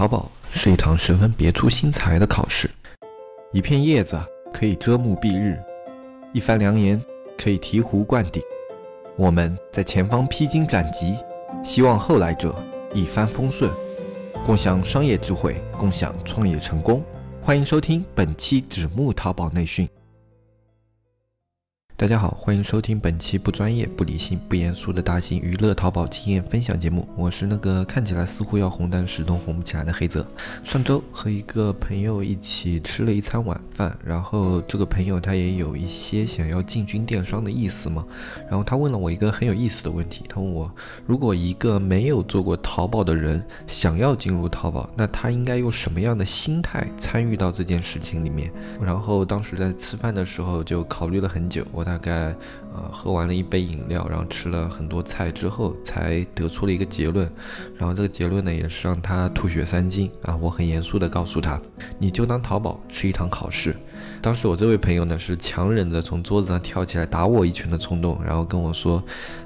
淘宝是一堂十分别出心裁的考试，一片叶子可以遮目蔽日，一番良言可以醍醐灌顶。我们在前方披荆斩棘，希望后来者一帆风顺，共享商业智慧，共享创业成功。欢迎收听本期纸木淘宝内训。大家好，欢迎收听本期不专业、不理性、不严肃的大型娱乐淘宝经验分享节目。我是那个看起来似乎要红，但始终红不起来的黑泽。上周和一个朋友一起吃了一餐晚饭，然后这个朋友他也有一些想要进军电商的意思嘛。然后他问了我一个很有意思的问题，他问我，如果一个没有做过淘宝的人想要进入淘宝，那他应该用什么样的心态参与到这件事情里面？然后当时在吃饭的时候就考虑了很久，我。大概呃喝完了一杯饮料，然后吃了很多菜之后，才得出了一个结论。然后这个结论呢，也是让他吐血三斤啊！我很严肃的告诉他，你就当淘宝吃一堂考试。当时我这位朋友呢，是强忍着从桌子上跳起来打我一拳的冲动，然后跟我说，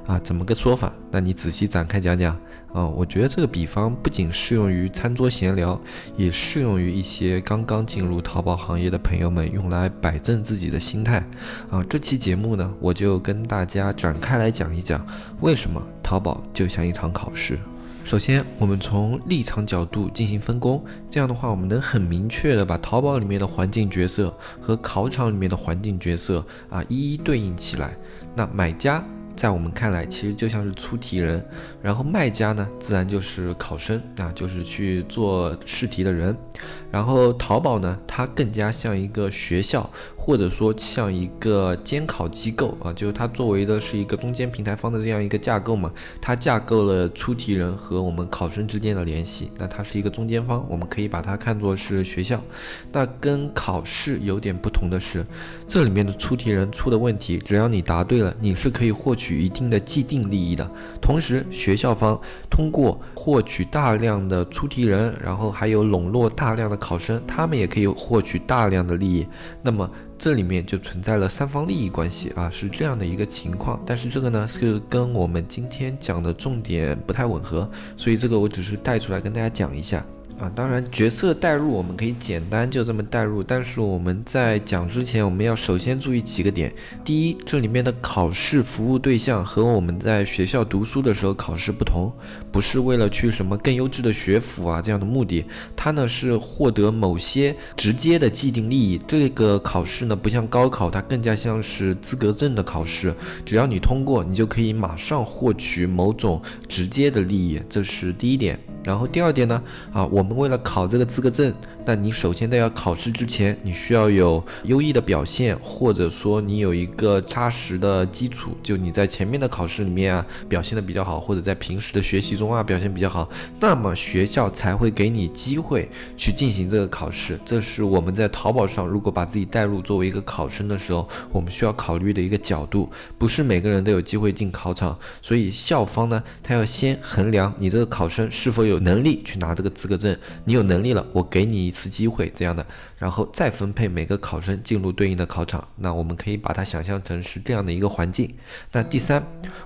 啊，怎么个说法？那你仔细展开讲讲啊！我觉得这个比方不仅适用于餐桌闲聊，也适用于一些刚刚进入淘宝行业的朋友们，用来摆正自己的心态啊！这期节目呢，我就跟大家展开来讲一讲，为什么淘宝就像一场考试。首先，我们从立场角度进行分工，这样的话，我们能很明确的把淘宝里面的环境角色和考场里面的环境角色啊一一对应起来。那买家在我们看来，其实就像是出题人，然后卖家呢，自然就是考生啊，就是去做试题的人。然后淘宝呢，它更加像一个学校。或者说像一个监考机构啊，就是它作为的是一个中间平台方的这样一个架构嘛，它架构了出题人和我们考生之间的联系，那它是一个中间方，我们可以把它看作是学校。那跟考试有点不同的是，这里面的出题人出的问题，只要你答对了，你是可以获取一定的既定利益的。同时，学校方通过获取大量的出题人，然后还有笼络大量的考生，他们也可以获取大量的利益。那么这里面就存在了三方利益关系啊，是这样的一个情况。但是这个呢，是跟我们今天讲的重点不太吻合，所以这个我只是带出来跟大家讲一下。啊，当然角色代入我们可以简单就这么代入，但是我们在讲之前，我们要首先注意几个点。第一，这里面的考试服务对象和我们在学校读书的时候考试不同，不是为了去什么更优质的学府啊这样的目的，它呢是获得某些直接的既定利益。这个考试呢不像高考，它更加像是资格证的考试，只要你通过，你就可以马上获取某种直接的利益，这是第一点。然后第二点呢，啊，我们为了考这个资格证。那你首先在要考试之前，你需要有优异的表现，或者说你有一个扎实的基础，就你在前面的考试里面啊表现的比较好，或者在平时的学习中啊表现比较好，那么学校才会给你机会去进行这个考试。这是我们在淘宝上如果把自己带入作为一个考生的时候，我们需要考虑的一个角度。不是每个人都有机会进考场，所以校方呢，他要先衡量你这个考生是否有能力去拿这个资格证。你有能力了，我给你。次机会这样的，然后再分配每个考生进入对应的考场。那我们可以把它想象成是这样的一个环境。那第三，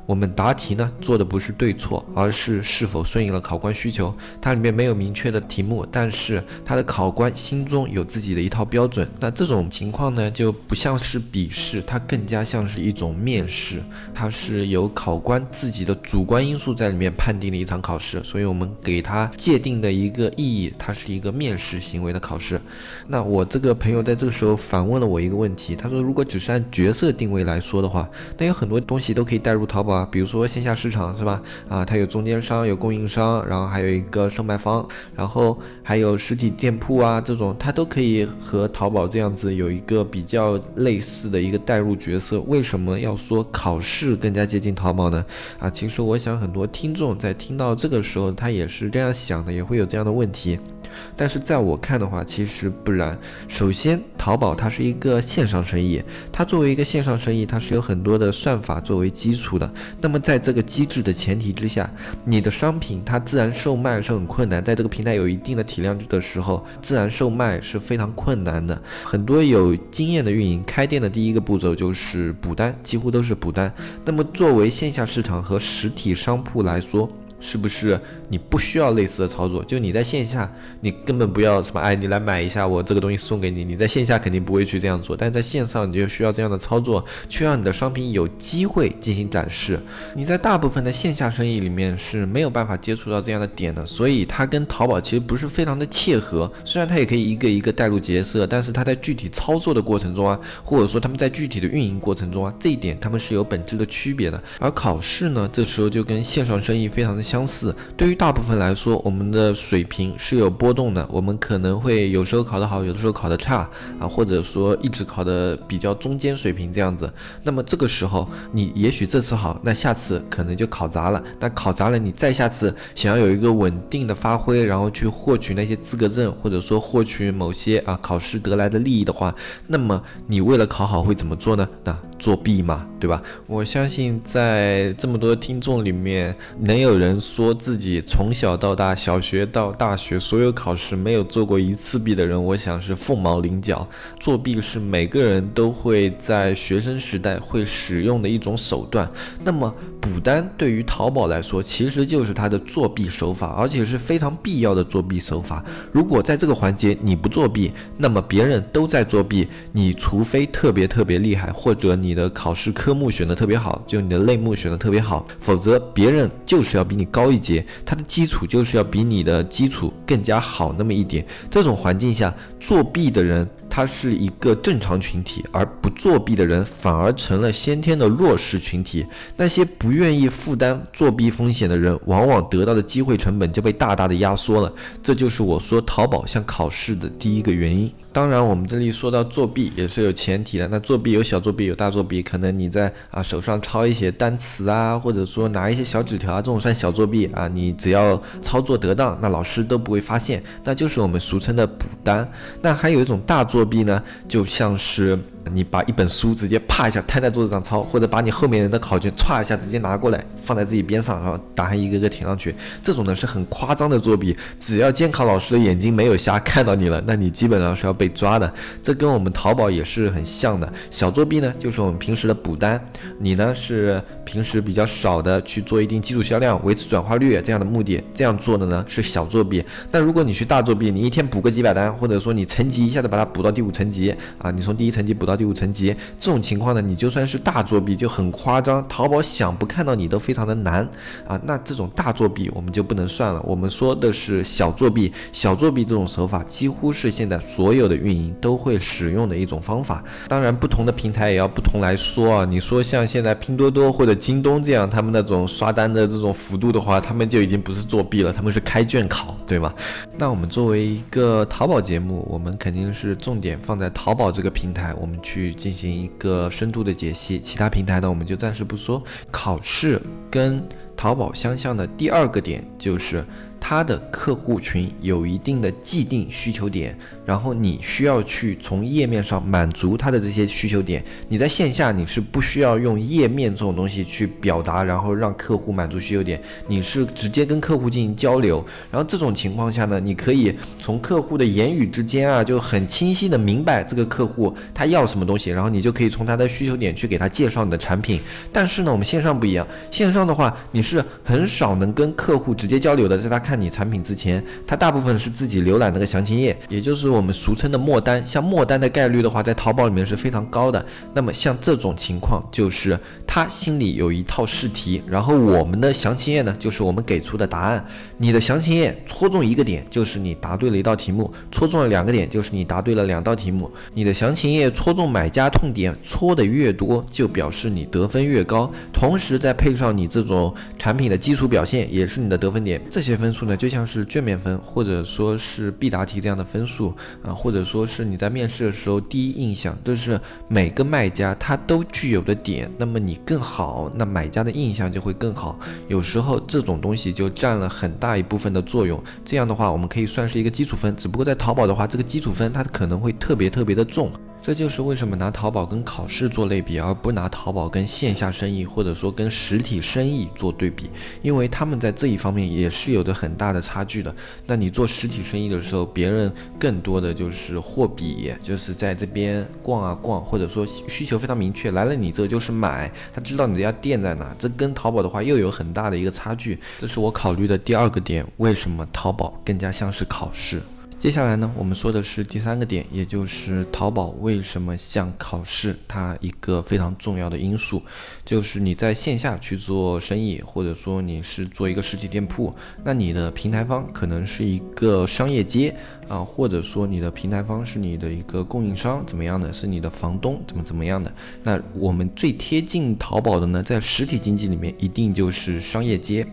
我们答题呢做的不是对错，而是是否顺应了考官需求。它里面没有明确的题目，但是它的考官心中有自己的一套标准。那这种情况呢就不像是笔试，它更加像是一种面试。它是由考官自己的主观因素在里面判定的一场考试，所以我们给它界定的一个意义，它是一个面试型。行为的考试，那我这个朋友在这个时候反问了我一个问题，他说：“如果只是按角色定位来说的话，那有很多东西都可以带入淘宝啊，比如说线下市场是吧？啊，它有中间商，有供应商，然后还有一个售卖方，然后还有实体店铺啊，这种它都可以和淘宝这样子有一个比较类似的一个代入角色。为什么要说考试更加接近淘宝呢？啊，其实我想很多听众在听到这个时候，他也是这样想的，也会有这样的问题。”但是在我看看的话，其实不然。首先，淘宝它是一个线上生意，它作为一个线上生意，它是有很多的算法作为基础的。那么在这个机制的前提之下，你的商品它自然售卖是很困难。在这个平台有一定的体量的时候，自然售卖是非常困难的。很多有经验的运营，开店的第一个步骤就是补单，几乎都是补单。那么作为线下市场和实体商铺来说，是不是你不需要类似的操作，就你在线下，你根本不要什么，哎，你来买一下，我这个东西送给你。你在线下肯定不会去这样做，但是在线上你就需要这样的操作，去让你的商品有机会进行展示。你在大部分的线下生意里面是没有办法接触到这样的点的，所以它跟淘宝其实不是非常的切合。虽然它也可以一个一个带入角色，但是它在具体操作的过程中啊，或者说他们在具体的运营过程中啊，这一点他们是有本质的区别的。而考试呢，这时候就跟线上生意非常的相似。对于大部分来说，我们的水平是有波动的，我们可能会有时候考得好，有的时候考得差啊，或者说一直考的比较中间水平这样子。那么这个时候，你也许这次好，那下次可能就考砸了。那考砸了，你再下次想要有一个稳定的发挥，然后去获取那些资格证，或者说获取某些啊考试得来的利益的话，那么你为了考好会怎么做呢？那作弊嘛，对吧？我相信在这么多听众里面，能有人说自己从小到大，小学到大学，所有考试没有做过一次弊的人，我想是凤毛麟角。作弊是每个人都会在学生时代会使用的一种手段。那么补单对于淘宝来说，其实就是它的作弊手法，而且是非常必要的作弊手法。如果在这个环节你不作弊，那么别人都在作弊。你除非特别特别厉害，或者你的考试科目选的特别好，就你的类目选的特别好，否则别人就是要比你高一阶，他基础就是要比你的基础更加好那么一点。这种环境下，作弊的人。他是一个正常群体，而不作弊的人反而成了先天的弱势群体。那些不愿意负担作弊风险的人，往往得到的机会成本就被大大的压缩了。这就是我说淘宝像考试的第一个原因。当然，我们这里说到作弊也是有前提的。那作弊有小作弊，有大作弊。可能你在啊手上抄一些单词啊，或者说拿一些小纸条啊，这种算小作弊啊。你只要操作得当，那老师都不会发现，那就是我们俗称的补单。那还有一种大作弊呢，就像是。你把一本书直接啪一下摊在桌子上抄，或者把你后面人的考卷歘一下直接拿过来放在自己边上，然后答案一个个填上去，这种呢是很夸张的作弊。只要监考老师的眼睛没有瞎看到你了，那你基本上是要被抓的。这跟我们淘宝也是很像的。小作弊呢，就是我们平时的补单，你呢是平时比较少的去做一定基础销量、维持转化率这样的目的，这样做的呢是小作弊。但如果你去大作弊，你一天补个几百单，或者说你层级一下子把它补到第五层级啊，你从第一层级补到。第五层级这种情况呢，你就算是大作弊就很夸张，淘宝想不看到你都非常的难啊。那这种大作弊我们就不能算了，我们说的是小作弊。小作弊这种手法几乎是现在所有的运营都会使用的一种方法。当然，不同的平台也要不同来说啊。你说像现在拼多多或者京东这样，他们那种刷单的这种幅度的话，他们就已经不是作弊了，他们是开卷考，对吗？那我们作为一个淘宝节目，我们肯定是重点放在淘宝这个平台，我们。去进行一个深度的解析，其他平台呢我们就暂时不说。考试跟淘宝相像的第二个点就是。它的客户群有一定的既定需求点，然后你需要去从页面上满足他的这些需求点。你在线下你是不需要用页面这种东西去表达，然后让客户满足需求点，你是直接跟客户进行交流。然后这种情况下呢，你可以从客户的言语之间啊，就很清晰的明白这个客户他要什么东西，然后你就可以从他的需求点去给他介绍你的产品。但是呢，我们线上不一样，线上的话你是很少能跟客户直接交流的，在他看。你产品之前，他大部分是自己浏览那个详情页，也就是我们俗称的末单。像末单的概率的话，在淘宝里面是非常高的。那么像这种情况，就是他心里有一套试题，然后我们的详情页呢，就是我们给出的答案。你的详情页戳中一个点，就是你答对了一道题目；戳中了两个点，就是你答对了两道题目。你的详情页戳中买家痛点，戳的越多，就表示你得分越高。同时再配上你这种产品的基础表现，也是你的得分点。这些分数。呢就像是卷面分，或者说是必答题这样的分数啊，或者说是你在面试的时候第一印象，都是每个卖家他都具有的点。那么你更好，那买家的印象就会更好。有时候这种东西就占了很大一部分的作用。这样的话，我们可以算是一个基础分。只不过在淘宝的话，这个基础分它可能会特别特别的重。这就是为什么拿淘宝跟考试做类比，而不拿淘宝跟线下生意或者说跟实体生意做对比，因为他们在这一方面也是有着。很大的差距的。那你做实体生意的时候，别人更多的就是货比，就是在这边逛啊逛，或者说需求非常明确，来了你这就是买，他知道你这家店在哪，这跟淘宝的话又有很大的一个差距。这是我考虑的第二个点，为什么淘宝更加像是考试？接下来呢，我们说的是第三个点，也就是淘宝为什么像考试？它一个非常重要的因素，就是你在线下去做生意，或者说你是做一个实体店铺，那你的平台方可能是一个商业街啊，或者说你的平台方是你的一个供应商，怎么样的？是你的房东怎么怎么样的？那我们最贴近淘宝的呢，在实体经济里面一定就是商业街。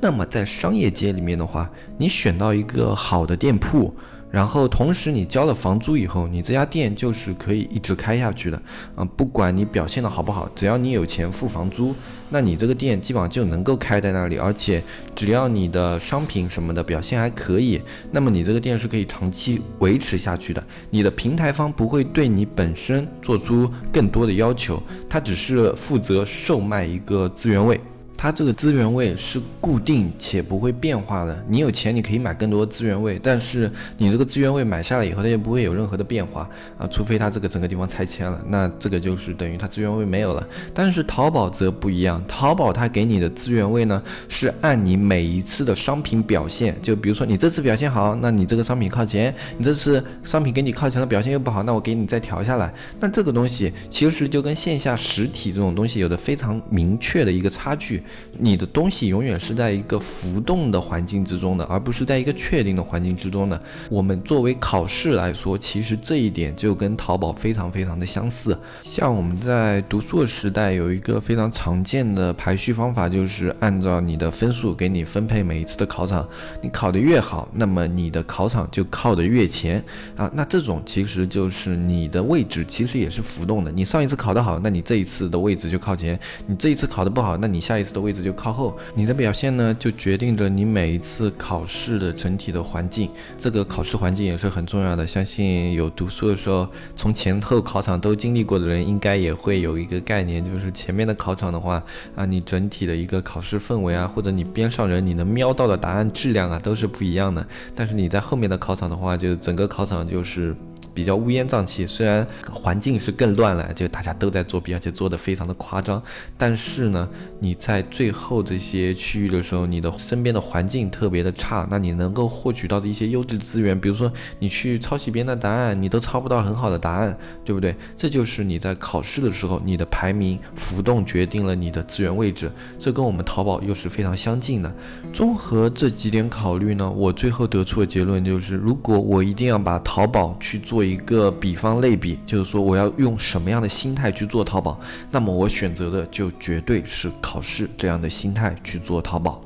那么在商业街里面的话，你选到一个好的店铺，然后同时你交了房租以后，你这家店就是可以一直开下去的啊。不管你表现的好不好，只要你有钱付房租，那你这个店基本上就能够开在那里。而且只要你的商品什么的表现还可以，那么你这个店是可以长期维持下去的。你的平台方不会对你本身做出更多的要求，他只是负责售卖一个资源位。它这个资源位是固定且不会变化的。你有钱，你可以买更多资源位，但是你这个资源位买下来以后，它就不会有任何的变化啊，除非它这个整个地方拆迁了，那这个就是等于它资源位没有了。但是淘宝则不一样，淘宝它给你的资源位呢，是按你每一次的商品表现，就比如说你这次表现好，那你这个商品靠前；你这次商品给你靠前的，表现又不好，那我给你再调下来。那这个东西其实就跟线下实体这种东西有着非常明确的一个差距。你的东西永远是在一个浮动的环境之中的，而不是在一个确定的环境之中的。我们作为考试来说，其实这一点就跟淘宝非常非常的相似。像我们在读书的时代，有一个非常常见的排序方法，就是按照你的分数给你分配每一次的考场。你考得越好，那么你的考场就靠得越前啊。那这种其实就是你的位置其实也是浮动的。你上一次考得好，那你这一次的位置就靠前；你这一次考得不好，那你下一次的位置就靠后。你的表现呢，就决定着你每一次考试的整体的环境。这个考试环境也是很重要的。相信有读书的时候，从前后考场都经历过的人，应该也会有一个概念，就是前面的考场的话，啊，你整体的一个考试氛围啊，或者你边上人你能瞄到的答案质量啊，都是不一样的。但是你在后面的考场的话，就整个考场就是。比较乌烟瘴气，虽然环境是更乱了，就大家都在作弊，而且做的非常的夸张。但是呢，你在最后这些区域的时候，你的身边的环境特别的差，那你能够获取到的一些优质资源，比如说你去抄袭别人的答案，你都抄不到很好的答案，对不对？这就是你在考试的时候，你的排名浮动决定了你的资源位置，这跟我们淘宝又是非常相近的。综合这几点考虑呢，我最后得出的结论就是，如果我一定要把淘宝去做。做一个比方类比，就是说我要用什么样的心态去做淘宝，那么我选择的就绝对是考试这样的心态去做淘宝。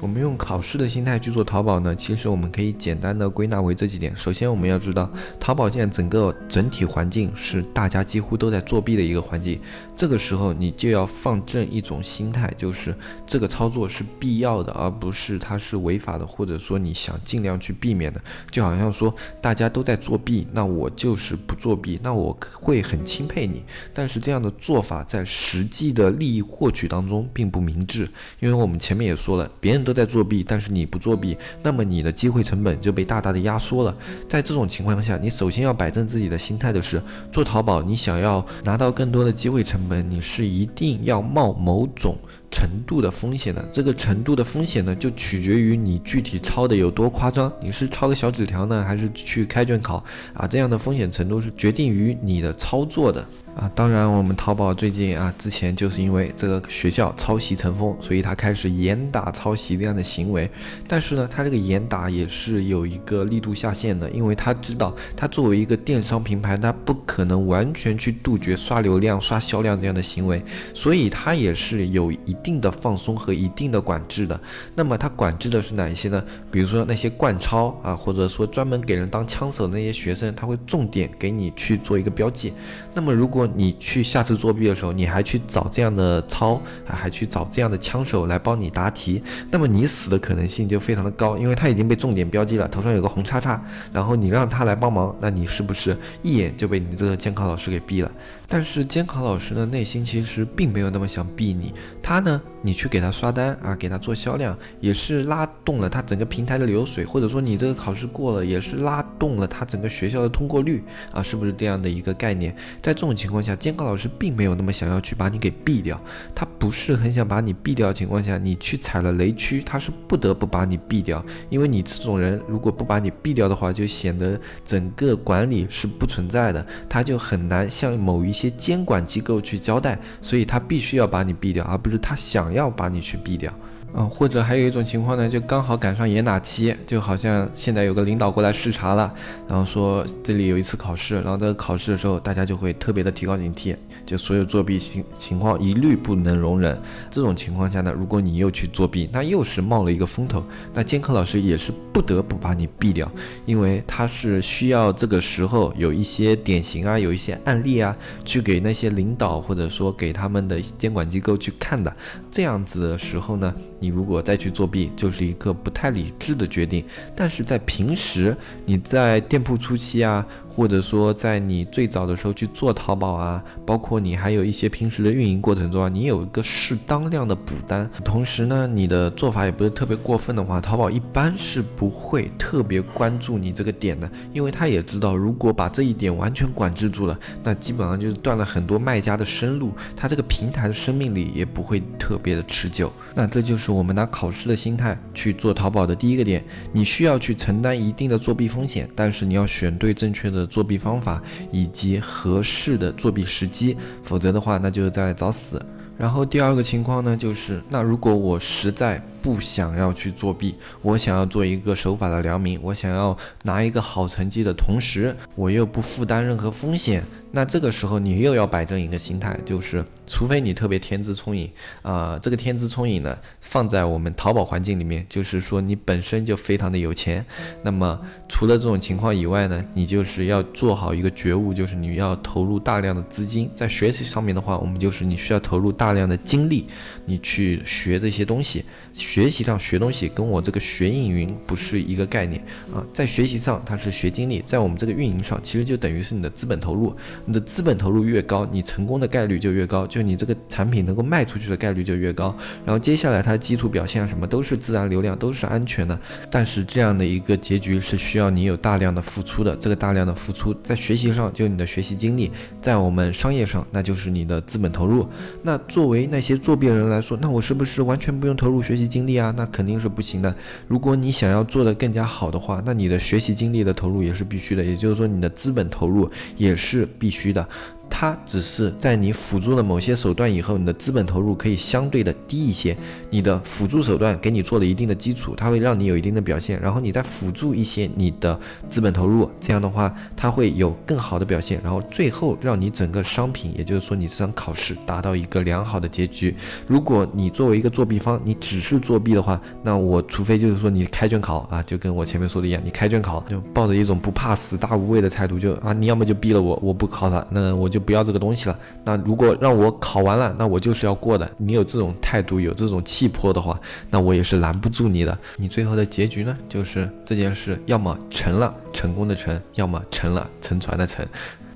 我们用考试的心态去做淘宝呢，其实我们可以简单的归纳为这几点。首先，我们要知道，淘宝现在整个整体环境是大家几乎都在作弊的一个环境。这个时候，你就要放正一种心态，就是这个操作是必要的，而不是它是违法的，或者说你想尽量去避免的。就好像说大家都在作弊，那我就是不作弊，那我会很钦佩你。但是这样的做法在实际的利益获取当中并不明智，因为我们前面也说了，别人都。都在作弊，但是你不作弊，那么你的机会成本就被大大的压缩了。在这种情况下，你首先要摆正自己的心态的是，做淘宝，你想要拿到更多的机会成本，你是一定要冒某种。程度的风险的这个程度的风险呢，就取决于你具体抄的有多夸张。你是抄个小纸条呢，还是去开卷考啊？这样的风险程度是决定于你的操作的啊。当然，我们淘宝最近啊，之前就是因为这个学校抄袭成风，所以他开始严打抄袭这样的行为。但是呢，他这个严打也是有一个力度下限的，因为他知道，他作为一个电商平台，他不可能完全去杜绝刷流量、刷销量这样的行为，所以他也是有一。定的放松和一定的管制的，那么它管制的是哪一些呢？比如说那些惯抄啊，或者说专门给人当枪手的那些学生，他会重点给你去做一个标记。那么如果你去下次作弊的时候，你还去找这样的抄，还去找这样的枪手来帮你答题，那么你死的可能性就非常的高，因为他已经被重点标记了，头上有个红叉叉，然后你让他来帮忙，那你是不是一眼就被你这个监考老师给毙了？但是监考老师呢内心其实并没有那么想毙你，他呢。你去给他刷单啊，给他做销量，也是拉动了他整个平台的流水，或者说你这个考试过了，也是拉动了他整个学校的通过率啊，是不是这样的一个概念？在这种情况下，监考老师并没有那么想要去把你给毙掉，他不是很想把你毙掉的情况下，你去踩了雷区，他是不得不把你毙掉，因为你这种人如果不把你毙掉的话，就显得整个管理是不存在的，他就很难向某一些监管机构去交代，所以他必须要把你毙掉，而不是他想要把你去毙掉。啊，或者还有一种情况呢，就刚好赶上严打期，就好像现在有个领导过来视察了，然后说这里有一次考试，然后这个考试的时候，大家就会特别的提高警惕，就所有作弊情情况一律不能容忍。这种情况下呢，如果你又去作弊，那又是冒了一个风头，那监考老师也是不得不把你毙掉，因为他是需要这个时候有一些典型啊，有一些案例啊，去给那些领导或者说给他们的监管机构去看的。这样子的时候呢。你如果再去作弊，就是一个不太理智的决定。但是在平时，你在店铺初期啊。或者说，在你最早的时候去做淘宝啊，包括你还有一些平时的运营过程中啊，你有一个适当量的补单，同时呢，你的做法也不是特别过分的话，淘宝一般是不会特别关注你这个点的，因为他也知道，如果把这一点完全管制住了，那基本上就是断了很多卖家的生路，他这个平台的生命力也不会特别的持久。那这就是我们拿考试的心态去做淘宝的第一个点，你需要去承担一定的作弊风险，但是你要选对正确的。作弊方法以及合适的作弊时机，否则的话，那就在找死。然后第二个情况呢，就是那如果我实在不想要去作弊，我想要做一个守法的良民，我想要拿一个好成绩的同时，我又不负担任何风险。那这个时候你又要摆正一个心态，就是除非你特别天资聪颖啊，这个天资聪颖呢，放在我们淘宝环境里面，就是说你本身就非常的有钱。那么除了这种情况以外呢，你就是要做好一个觉悟，就是你要投入大量的资金在学习上面的话，我们就是你需要投入大量的精力，你去学这些东西。学习上学东西跟我这个学运营不是一个概念啊，在学习上它是学精力，在我们这个运营上其实就等于是你的资本投入。你的资本投入越高，你成功的概率就越高，就你这个产品能够卖出去的概率就越高。然后接下来它基础表现啊什么都是自然流量，都是安全的。但是这样的一个结局是需要你有大量的付出的。这个大量的付出在学习上就你的学习精力，在我们商业上那就是你的资本投入。那作为那些作弊人来说，那我是不是完全不用投入学习精力啊？那肯定是不行的。如果你想要做的更加好的话，那你的学习精力的投入也是必须的。也就是说，你的资本投入也是必须。的。它只是在你辅助了某些手段以后，你的资本投入可以相对的低一些。你的辅助手段给你做了一定的基础，它会让你有一定的表现，然后你再辅助一些你的资本投入，这样的话它会有更好的表现，然后最后让你整个商品，也就是说你这场考试达到一个良好的结局。如果你作为一个作弊方，你只是作弊的话，那我除非就是说你开卷考啊，就跟我前面说的一样，你开卷考就抱着一种不怕死大无畏的态度，就啊你要么就毙了我，我不考了，那我就。不要这个东西了。那如果让我考完了，那我就是要过的。你有这种态度，有这种气魄的话，那我也是拦不住你的。你最后的结局呢，就是这件事要么成了，成功的成；要么成了，沉船的沉。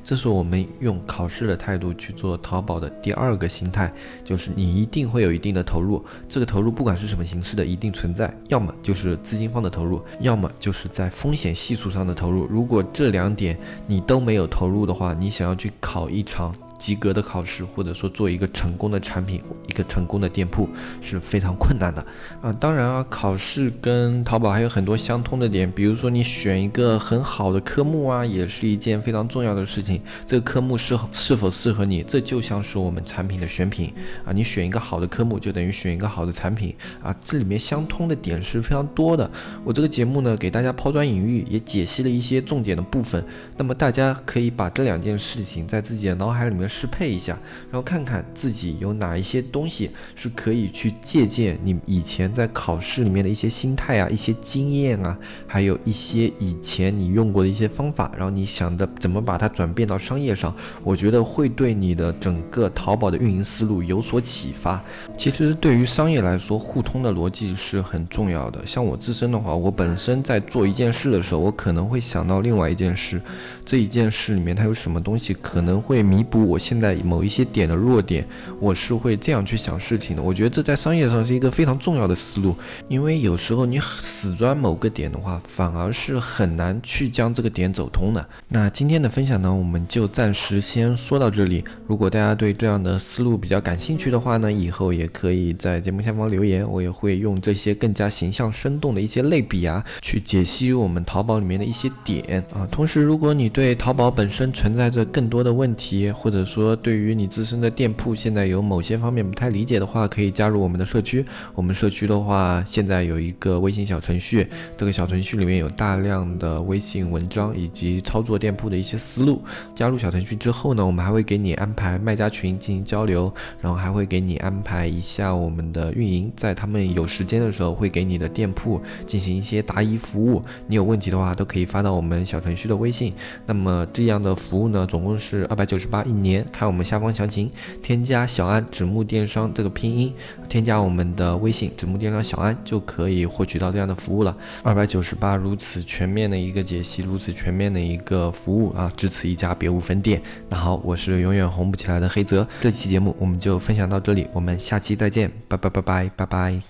这是我们用考试的态度去做淘宝的第二个心态，就是你一定会有一定的投入。这个投入不管是什么形式的，一定存在。要么就是资金方的投入，要么就是在风险系数上的投入。如果这两点你都没有投入的话，你想要去考一场。及格的考试，或者说做一个成功的产品，一个成功的店铺是非常困难的啊。当然啊，考试跟淘宝还有很多相通的点，比如说你选一个很好的科目啊，也是一件非常重要的事情。这个科目是是否适合你，这就像是我们产品的选品啊。你选一个好的科目，就等于选一个好的产品啊。这里面相通的点是非常多的。我这个节目呢，给大家抛砖引玉，也解析了一些重点的部分。那么大家可以把这两件事情在自己的脑海里面。适配一下，然后看看自己有哪一些东西是可以去借鉴你以前在考试里面的一些心态啊、一些经验啊，还有一些以前你用过的一些方法，然后你想的怎么把它转变到商业上，我觉得会对你的整个淘宝的运营思路有所启发。其实对于商业来说，互通的逻辑是很重要的。像我自身的话，我本身在做一件事的时候，我可能会想到另外一件事，这一件事里面它有什么东西可能会弥补我。我现在某一些点的弱点，我是会这样去想事情的。我觉得这在商业上是一个非常重要的思路，因为有时候你死钻某个点的话，反而是很难去将这个点走通的。那今天的分享呢，我们就暂时先说到这里。如果大家对这样的思路比较感兴趣的话呢，以后也可以在节目下方留言，我也会用这些更加形象生动的一些类比啊，去解析我们淘宝里面的一些点啊。同时，如果你对淘宝本身存在着更多的问题，或者说对于你自身的店铺现在有某些方面不太理解的话，可以加入我们的社区。我们社区的话，现在有一个微信小程序，这个小程序里面有大量的微信文章以及操作店铺的一些思路。加入小程序之后呢，我们还会给你安排卖家群进行交流，然后还会给你安排一下我们的运营，在他们有时间的时候会给你的店铺进行一些答疑服务。你有问题的话，都可以发到我们小程序的微信。那么这样的服务呢，总共是二百九十八一年年，看我们下方详情，添加小安纸木电商这个拼音，添加我们的微信纸木电商小安就可以获取到这样的服务了。二百九十八如此全面的一个解析，如此全面的一个服务啊，只此一家，别无分店。那好，我是永远红不起来的黑泽，这期节目我们就分享到这里，我们下期再见，拜拜拜拜拜拜。